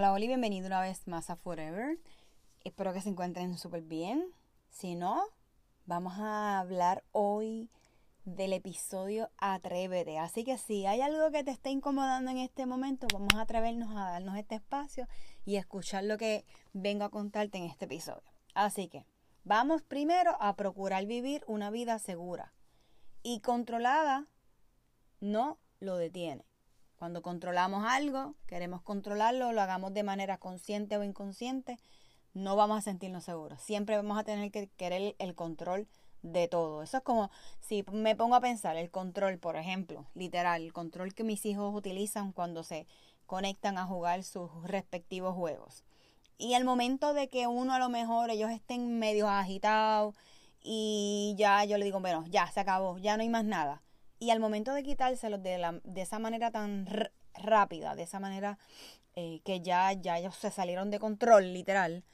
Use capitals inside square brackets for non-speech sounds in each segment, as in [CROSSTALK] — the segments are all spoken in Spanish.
Hola, Oli, bienvenido una vez más a Forever. Espero que se encuentren súper bien. Si no, vamos a hablar hoy del episodio Atrévete. Así que si hay algo que te esté incomodando en este momento, vamos a atrevernos a darnos este espacio y escuchar lo que vengo a contarte en este episodio. Así que vamos primero a procurar vivir una vida segura y controlada no lo detiene. Cuando controlamos algo, queremos controlarlo, lo hagamos de manera consciente o inconsciente, no vamos a sentirnos seguros. Siempre vamos a tener que querer el control de todo. Eso es como si me pongo a pensar el control, por ejemplo, literal, el control que mis hijos utilizan cuando se conectan a jugar sus respectivos juegos. Y el momento de que uno a lo mejor ellos estén medio agitados y ya yo le digo, bueno, ya se acabó, ya no hay más nada y al momento de quitárselos de, la, de esa manera tan rápida, de esa manera eh, que ya, ya ellos se salieron de control, literal,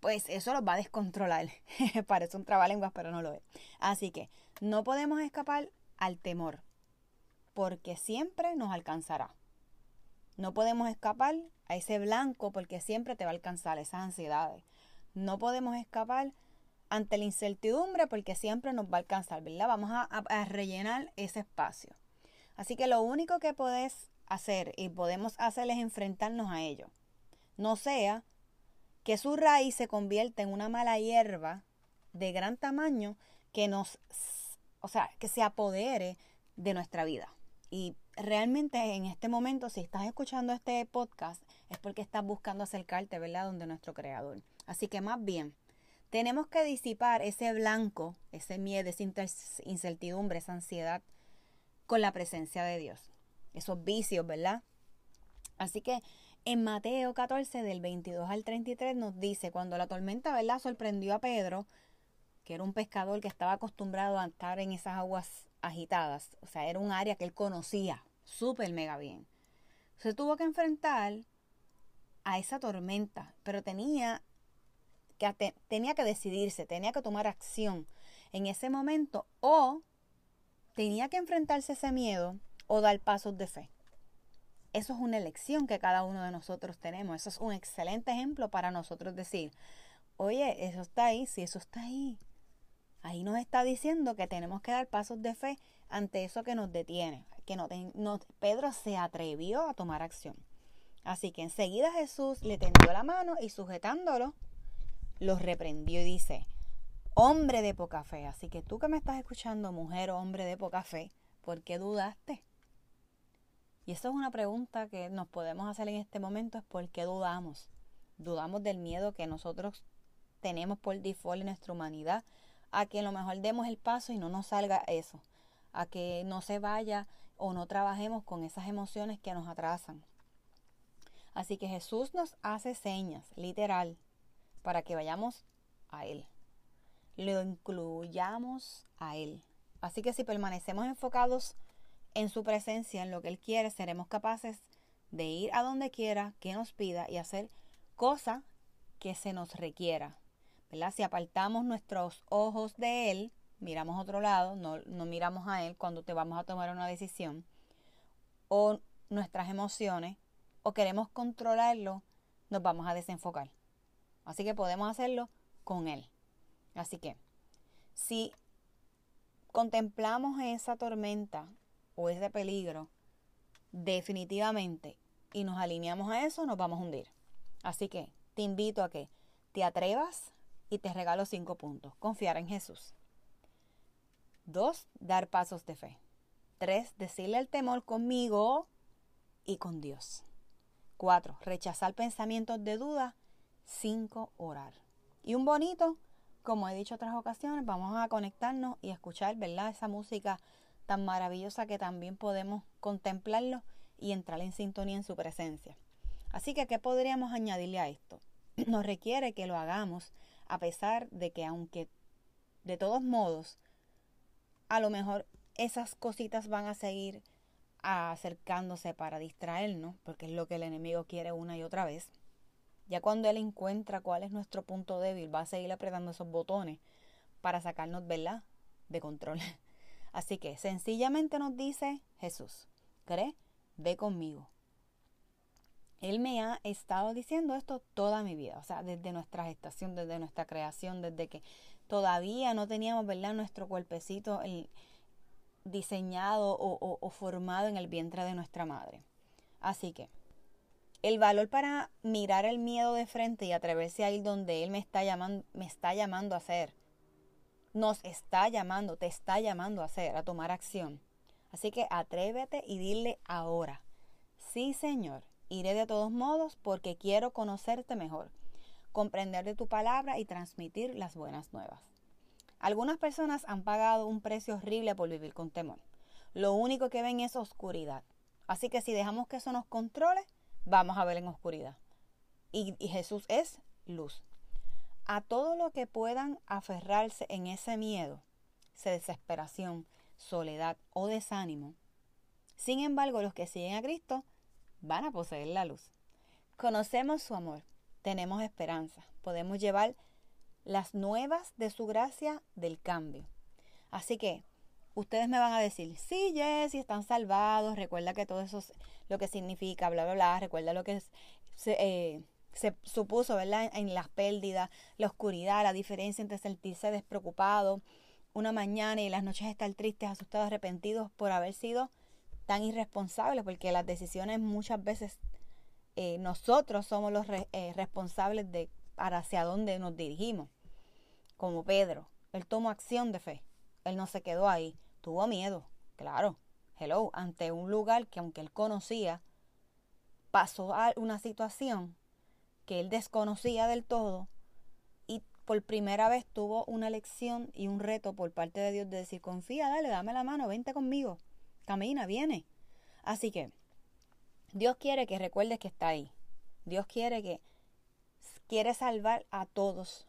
pues eso los va a descontrolar. [LAUGHS] Parece un trabalenguas, pero no lo es. Así que no podemos escapar al temor, porque siempre nos alcanzará. No podemos escapar a ese blanco porque siempre te va a alcanzar esas ansiedades. No podemos escapar ante la incertidumbre porque siempre nos va a alcanzar, ¿verdad? Vamos a, rellenar ese espacio. Así que lo único que puedes hacer y podemos hacer es enfrentarnos a ello. No sea que su raíz se convierta en una mala hierba de gran tamaño que nos, o sea, que se apodere de nuestra vida. Y realmente en este momento, si estás escuchando este podcast, es porque estás buscando acercarte, ¿verdad?, donde nuestro creador. Así que más bien, tenemos que disipar ese blanco, ese miedo, esa incertidumbre, esa ansiedad con la presencia de Dios. Esos vicios, ¿verdad? Así que en Mateo 14, del 22 al 33, nos dice, cuando la tormenta, ¿verdad?, sorprendió a Pedro, que era un pescador que estaba acostumbrado a estar en esas aguas agitadas, o sea, era un área que él conocía súper mega bien. Se tuvo que enfrentar a esa tormenta, pero tenía que tenía que decidirse, tenía que tomar acción en ese momento o tenía que enfrentarse a ese miedo o dar pasos de fe. Eso es una elección que cada uno de nosotros tenemos. Eso es un excelente ejemplo para nosotros decir, oye, eso está ahí, si eso está ahí. Ahí nos está diciendo que tenemos que dar pasos de fe ante eso que nos detiene. Que no, Pedro se atrevió a tomar acción. Así que enseguida Jesús le tendió la mano y sujetándolo, los reprendió y dice, hombre de poca fe. Así que tú que me estás escuchando, mujer o hombre de poca fe, ¿por qué dudaste? Y eso es una pregunta que nos podemos hacer en este momento, es ¿por qué dudamos? Dudamos del miedo que nosotros tenemos por default en nuestra humanidad a que a lo mejor demos el paso y no nos salga eso, a que no se vaya o no trabajemos con esas emociones que nos atrasan. Así que Jesús nos hace señas, literal, para que vayamos a Él. Lo incluyamos a Él. Así que si permanecemos enfocados en su presencia, en lo que Él quiere, seremos capaces de ir a donde quiera, que nos pida y hacer cosa que se nos requiera. Si apartamos nuestros ojos de Él, miramos otro lado, no miramos a Él cuando te vamos a tomar una decisión, o nuestras emociones, o queremos controlarlo, nos vamos a desenfocar. Así que podemos hacerlo con Él. Así que, si contemplamos esa tormenta o ese peligro, definitivamente, y nos alineamos a eso, nos vamos a hundir. Así que te invito a que te atrevas y te regalo cinco puntos. Confiar en Jesús. Dos, dar pasos de fe. Tres, decirle el temor conmigo y con Dios. Cuatro, rechazar pensamientos de duda. Cinco, orar. Y un bonito, como he dicho otras ocasiones, vamos a conectarnos y escuchar, ¿verdad? Esa música tan maravillosa que también podemos contemplarlo y entrar en sintonía en su presencia. Así que, ¿qué podríamos añadirle a esto? [CLEARS THROAT] Nos requiere que lo hagamos a pesar de que aunque de todos modos, a lo mejor esas cositas van a seguir acercándose para distraernos, porque es lo que el enemigo quiere una y otra vez. Ya cuando Él encuentra cuál es nuestro punto débil, va a seguir apretando esos botones para sacarnos, ¿verdad?, de control. [LAUGHS] Así que sencillamente nos dice Jesús, ¿cree? Ve conmigo. Él me ha estado diciendo esto toda mi vida, o sea, desde nuestra gestación, desde nuestra creación, desde que todavía no teníamos, ¿verdad?, nuestro cuerpecito diseñado o, o formado en el vientre de nuestra madre. Así que el valor para mirar el miedo de frente y atreverse a ir donde Él me está llamando, me está llamando a hacer. Nos está llamando, te está llamando a hacer, a tomar acción. Así que atrévete y dile ahora, sí Señor, iré de todos modos porque quiero conocerte mejor, comprender de tu palabra y transmitir las buenas nuevas. Algunas personas han pagado un precio horrible por vivir con temor. Lo único que ven es oscuridad. Así que si dejamos que eso nos controle, vamos a ver en oscuridad. Y, Jesús es luz. A todo lo que puedan aferrarse en ese miedo, desesperación, soledad o desánimo. Sin embargo, los que siguen a Cristo van a poseer la luz. Conocemos su amor, tenemos esperanza, podemos llevar las nuevas de su gracia del cambio. Así que ustedes me van a decir, sí, Jessy, están salvados, recuerda que todo eso es lo que significa, bla, bla, bla, recuerda lo que se, eh, se supuso, ¿verdad? En las pérdidas, la oscuridad, la diferencia entre sentirse despreocupado una mañana y las noches estar tristes, asustados, arrepentidos por haber sido tan irresponsables, porque las decisiones muchas veces eh, nosotros somos los eh, responsables de para hacia dónde nos dirigimos. Como Pedro, él tomó acción de fe, él no se quedó ahí, tuvo miedo, claro, hello, ante un lugar que aunque él conocía, pasó a una situación que él desconocía del todo y por primera vez tuvo una lección y un reto por parte de Dios de decir, confía, dale, dame la mano, vente conmigo, camina, viene. Así que Dios quiere que recuerdes que está ahí. Dios quiere que quiere salvar a todos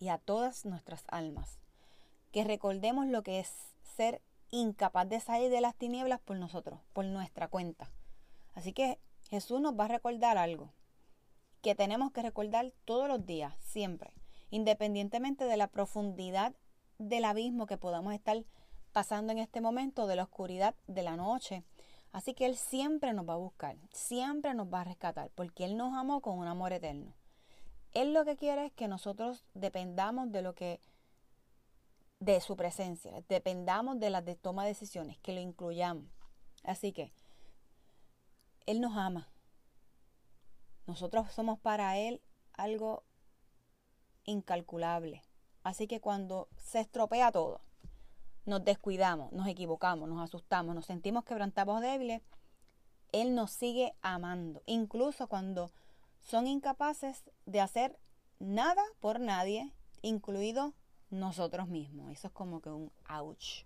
y a todas nuestras almas. Que recordemos lo que es ser incapaz de salir de las tinieblas por nosotros, por nuestra cuenta. Así que Jesús nos va a recordar algo que tenemos que recordar todos los días, siempre, independientemente de la profundidad del abismo que podamos estar pasando en este momento, de la oscuridad de la noche. Así que Él siempre nos va a buscar, siempre nos va a rescatar, porque Él nos amó con un amor eterno. Él lo que quiere es que nosotros dependamos de lo que de su presencia, dependamos de las de toma de decisiones, que lo incluyamos. Así que Él nos ama. Nosotros somos para Él algo incalculable. Así que cuando se estropea todo, nos descuidamos, nos equivocamos, nos asustamos, nos sentimos quebrantados débiles, Él nos sigue amando, incluso cuando son incapaces de hacer nada por nadie, incluido nosotros mismos. Eso es como que un ouch.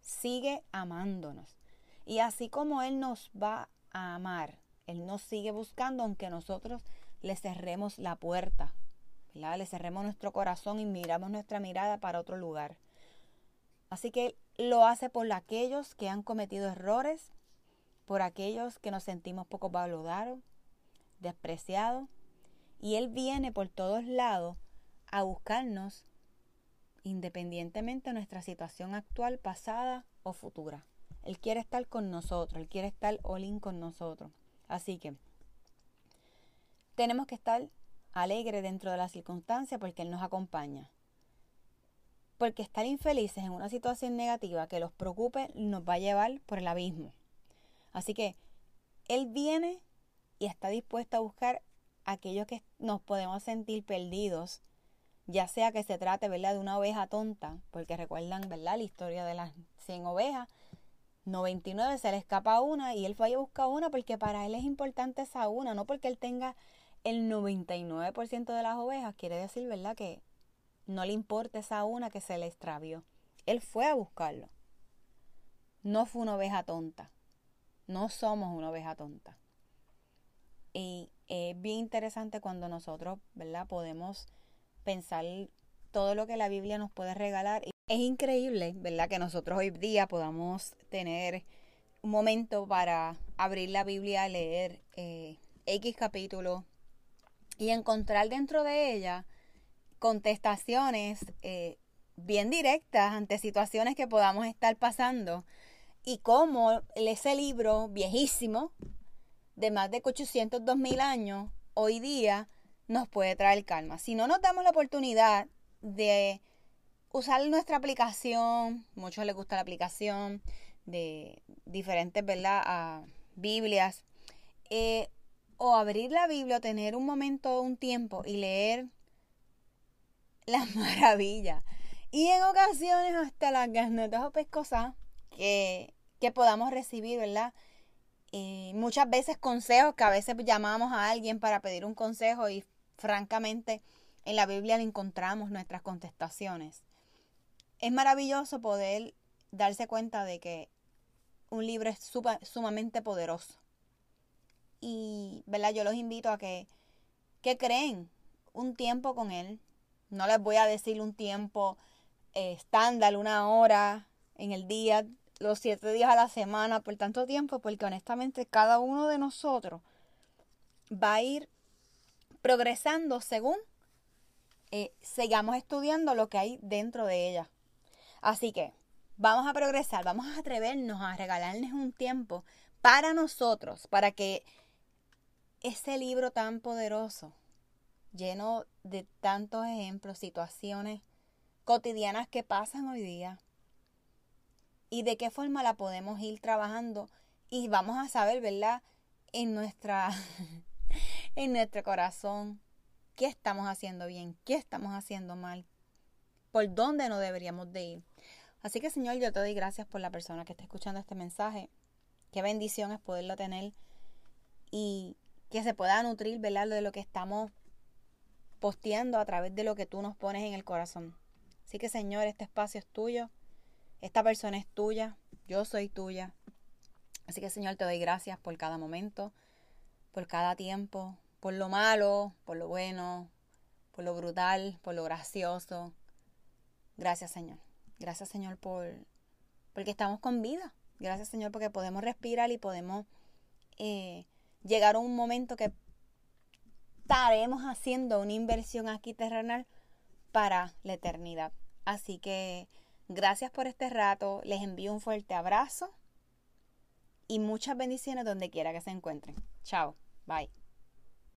Sigue amándonos. Y así como Él nos va a amar, Él nos sigue buscando aunque nosotros le cerremos la puerta, le cerremos nuestro corazón y miramos nuestra mirada para otro lugar. Así que lo hace por aquellos que han cometido errores, por aquellos que nos sentimos poco valorados, despreciados. Y Él viene por todos lados a buscarnos independientemente de nuestra situación actual, pasada o futura. Él quiere estar con nosotros, Él quiere estar all in con nosotros. Así que tenemos que estar alegres dentro de la circunstancia porque Él nos acompaña. Porque estar infelices en una situación negativa que los preocupe nos va a llevar por el abismo. Así que Él viene y está dispuesto a buscar aquellos que nos podemos sentir perdidos, ya sea que se trate ¿verdad? de una oveja tonta, porque recuerdan ¿verdad? la historia de las 100 ovejas, 99 se le escapa una y él fue a buscar una porque para él es importante esa una, no porque él tenga el 99% de las ovejas, quiere decir, ¿verdad? Que no le importa esa una que se le extravió. Él fue a buscarlo. No fue una oveja tonta. No somos una oveja tonta. Y es bien interesante cuando nosotros, ¿verdad? Podemos pensar todo lo que la Biblia nos puede regalar. Es increíble, ¿verdad? Que nosotros hoy día podamos tener un momento para abrir la Biblia, leer eh, X capítulo y encontrar dentro de ella contestaciones eh, bien directas ante situaciones que podamos estar pasando y cómo ese libro viejísimo de más de 800, mil años hoy día nos puede traer calma. Si no nos damos la oportunidad de usar nuestra aplicación, muchos les gusta la aplicación de diferentes, ¿verdad? Biblias. Eh, o abrir la Biblia, o tener un momento, un tiempo y leer la [LAUGHS] maravilla. Y en ocasiones hasta las ganetas o pescosas que, que podamos recibir, ¿verdad? Y muchas veces consejos que a veces llamamos a alguien para pedir un consejo y francamente en la Biblia le encontramos nuestras contestaciones. Es maravilloso poder darse cuenta de que un libro es sumamente poderoso. Y, ¿verdad? Yo los invito a que, que creen un tiempo con él. No les voy a decir un tiempo eh, estándar, una hora en el día, los siete días a la semana, por tanto tiempo, porque honestamente cada uno de nosotros va a ir progresando según eh, sigamos estudiando lo que hay dentro de ella. Así que vamos a progresar, vamos a atrevernos a regalarles un tiempo para nosotros, para que ese libro tan poderoso, lleno de tantos ejemplos, situaciones cotidianas que pasan hoy día, y de qué forma la podemos ir trabajando y vamos a saber, ¿verdad? En nuestra [LAUGHS] en nuestro corazón qué estamos haciendo bien, qué estamos haciendo mal, por dónde no deberíamos de ir. Así que Señor, yo te doy gracias por la persona que está escuchando este mensaje. Qué bendición es poderlo tener y que se pueda nutrir, ¿verdad? De lo que estamos posteando a través de lo que tú nos pones en el corazón. Así que Señor, este espacio es tuyo. Esta persona es tuya, yo soy tuya. Así que Señor, te doy gracias por cada momento, por cada tiempo, por lo malo, por lo bueno, por lo brutal, por lo gracioso. Gracias Señor. Gracias Señor por porque estamos con vida. Gracias Señor porque podemos respirar y podemos eh, llegar a un momento que estaremos haciendo una inversión aquí terrenal para la eternidad. Así que Gracias por este rato, les envío un fuerte abrazo y muchas bendiciones donde quiera que se encuentren. Chao, bye.